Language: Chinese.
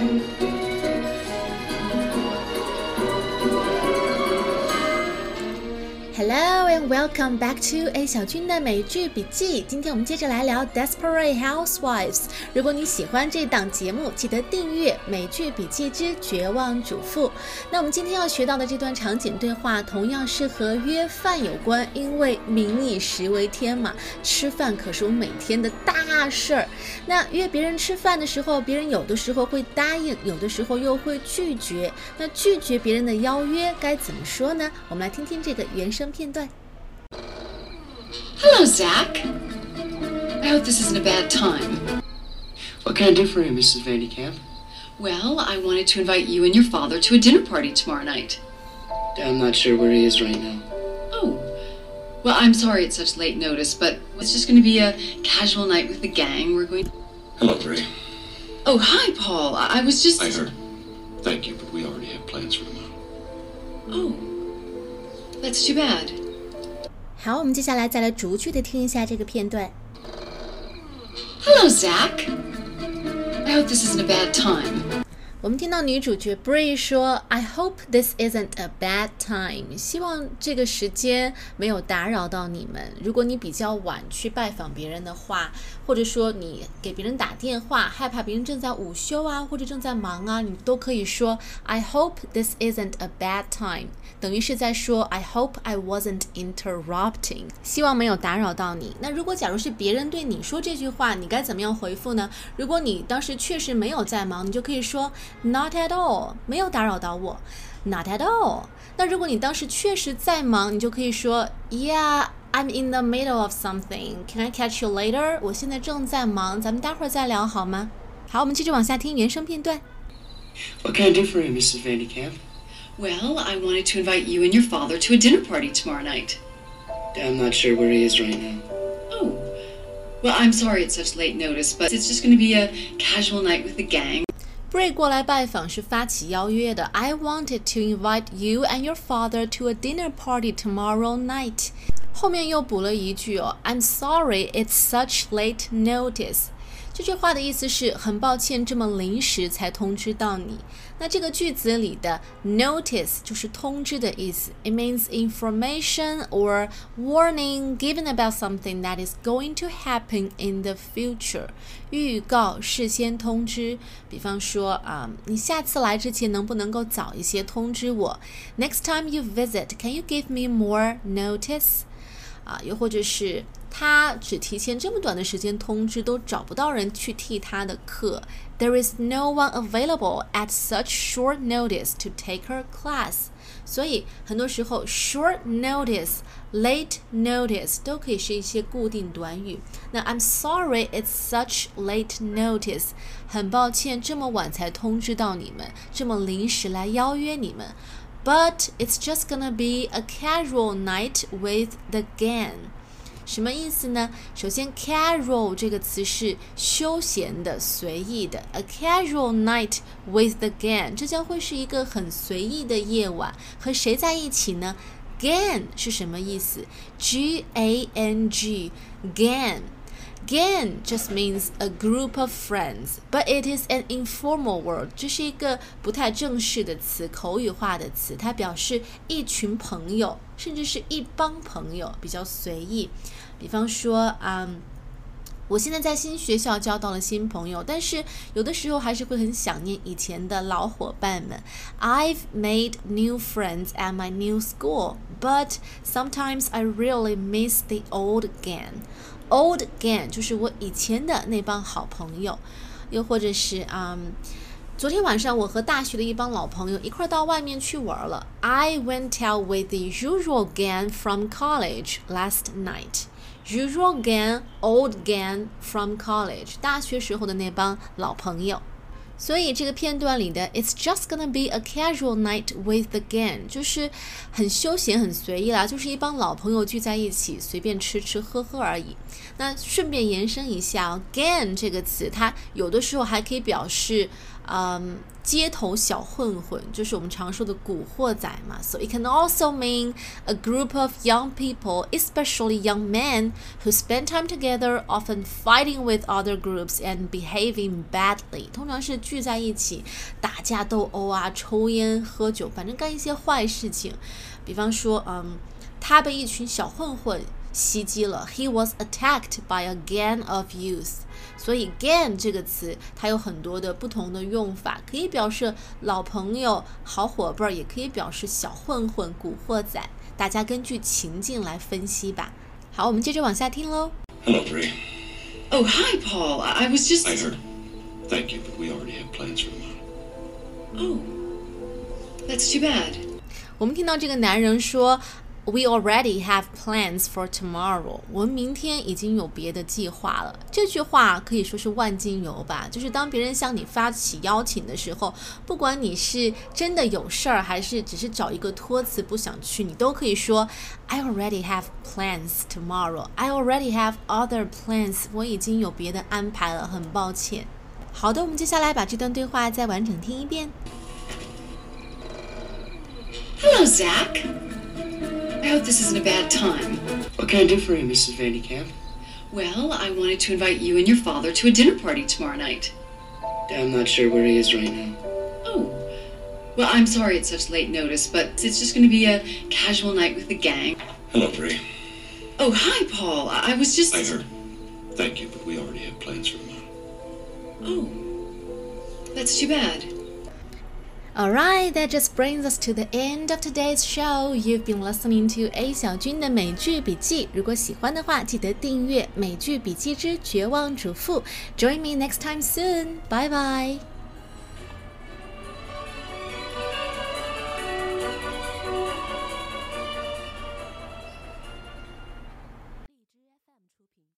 Música welcome back to A 小军的美剧笔记。今天我们接着来聊《Desperate Housewives》。如果你喜欢这档节目，记得订阅《美剧笔记之绝望主妇》。那我们今天要学到的这段场景对话，同样是和约饭有关，因为民以食为天嘛，吃饭可是我每天的大事儿。那约别人吃饭的时候，别人有的时候会答应，有的时候又会拒绝。那拒绝别人的邀约该怎么说呢？我们来听听这个原声。片段。Hello, Zach. I hope this isn't a bad time. What can I do for you, Mrs. Vandekamp? Well, I wanted to invite you and your father to a dinner party tomorrow night. I'm not sure where he is right now. Oh. Well, I'm sorry it's such late notice, but it's just going to be a casual night with the gang. We're going. Hello, Bray. Oh, hi, Paul. I, I was just. I heard. Thank you, but we already have plans for tomorrow. Oh. That's too bad. 好，我们接下来再来逐句的听一下这个片段。Hello, Zach. I hope this isn't a bad time. 我们听到女主角 Bree 说：“I hope this isn't a bad time。”希望这个时间没有打扰到你们。如果你比较晚去拜访别人的话，或者说你给别人打电话，害怕别人正在午休啊，或者正在忙啊，你都可以说 “I hope this isn't a bad time”，等于是在说 “I hope I wasn't interrupting”，希望没有打扰到你。那如果假如是别人对你说这句话，你该怎么样回复呢？如果你当时确实没有在忙，你就可以说。Not at all，没有打扰到我。Not at all。那如果你当时确实在忙，你就可以说，Yeah，I'm in the middle of something. Can I catch you later？我现在正在忙，咱们待会儿再聊好吗？好，我们继续往下听原声片段。What can I do for you, Mrs. Vandekamp? Well, I wanted to invite you and your father to a dinner party tomorrow night. I'm not sure where he is right now. Oh. Well, I'm sorry it's such late notice, but it's just going to be a casual night with the gang. Bray 过来拜访是发起邀约的。I wanted to invite you and your father to a dinner party tomorrow night。后面又补了一句哦，I'm sorry it's such late notice。 这句话的意思是很抱歉，这么临时才通知到你。那这个句子里的 notice 就是通知的意思，it means information or warning given about something that is going to happen in the future，预告、事先通知。比方说啊，你下次来之前能不能够早一些通知我？Next time you visit, can you give me more notice？啊，又或者是。 他只提前这么短的时间通知，都找不到人去替他的课。There is no one available at such short notice to take her class。所以很多时候，short notice、late notice 都可以是一些固定短语。那 I'm sorry it's such late notice，很抱歉这么晚才通知到你们，这么临时来邀约你们。But it's just gonna be a casual night with the gang。 什么意思呢？首先，casual 这个词是休闲的、随意的。A casual night with the gang，这将会是一个很随意的夜晚。和谁在一起呢？Gang 是什么意思？G A N G，gang。Gang just means a group of friends, but it is an informal word. 这是一个不太正式的词，口语化的词，它表示一群朋友，甚至是一帮朋友，比较随意。比方说，嗯，我现在在新学校交到了新朋友，但是有的时候还是会很想念以前的老伙伴们。I've made new friends at my new school, but sometimes I really miss the old gang. Old gang 就是我以前的那帮好朋友，又或者是嗯，昨天晚上我和大学的一帮老朋友一块儿到外面去玩了。I went out with the usual gang from college last night. Usual gang, old gang from college，大学时候的那帮老朋友。所以这个片段里的 "It's just gonna be a casual night with the gang" 就是很休闲、很随意啦，就是一帮老朋友聚在一起，随便吃吃喝喝而已。那顺便延伸一下，gang 这个词，它有的时候还可以表示嗯，街头小混混，就是我们常说的古惑仔嘛。So it can also mean a group of young people, especially young men, who spend time together, often fighting with other groups and behaving badly。通常是聚在一起打架斗殴啊，抽烟喝酒，反正干一些坏事情。比方说，嗯，他被一群小混混袭击了。He was attacked by a gang of youth。所以 gang 这个词它有很多的不同的用法，可以表示老朋友、好伙伴，也可以表示小混混、古惑仔。大家根据情境来分析吧。好，我们接着往下听喽。Hello, Ray. Oh, hi, Paul. I I was just. I heard. Thank you, but we already have plans for tomorrow. Oh, that's too bad. 我们听到这个男人说，We already have plans for tomorrow。我们明天已经有别的计划了。这句话可以说是万金油吧，就是当别人向你发起邀请的时候，不管你是真的有事儿，还是只是找一个托词不想去，你都可以说 I already have plans tomorrow. I already have other plans. 我已经有别的安排了，很抱歉。好的，我们接下来把这段对话再完整听一遍。Hello, Zach. I hope this isn't a bad time. What can I do for you, Mrs. Vandekamp? Well, I wanted to invite you and your father to a dinner party tomorrow night. I'm not sure where he is right now. Oh. Well, I'm sorry it's such late notice, but it's just going to be a casual night with the gang. Hello, Ray. Oh, hi, Paul. I I was just. I heard. Thank you, but we already have plans for tomorrow. Oh. That's too bad. Alright, that just brings us to the end of today's show. You've been listening to A 小军的美剧笔记。如果喜欢的话，记得订阅《美剧笔记之绝望主妇》。Join me next time soon. Bye bye.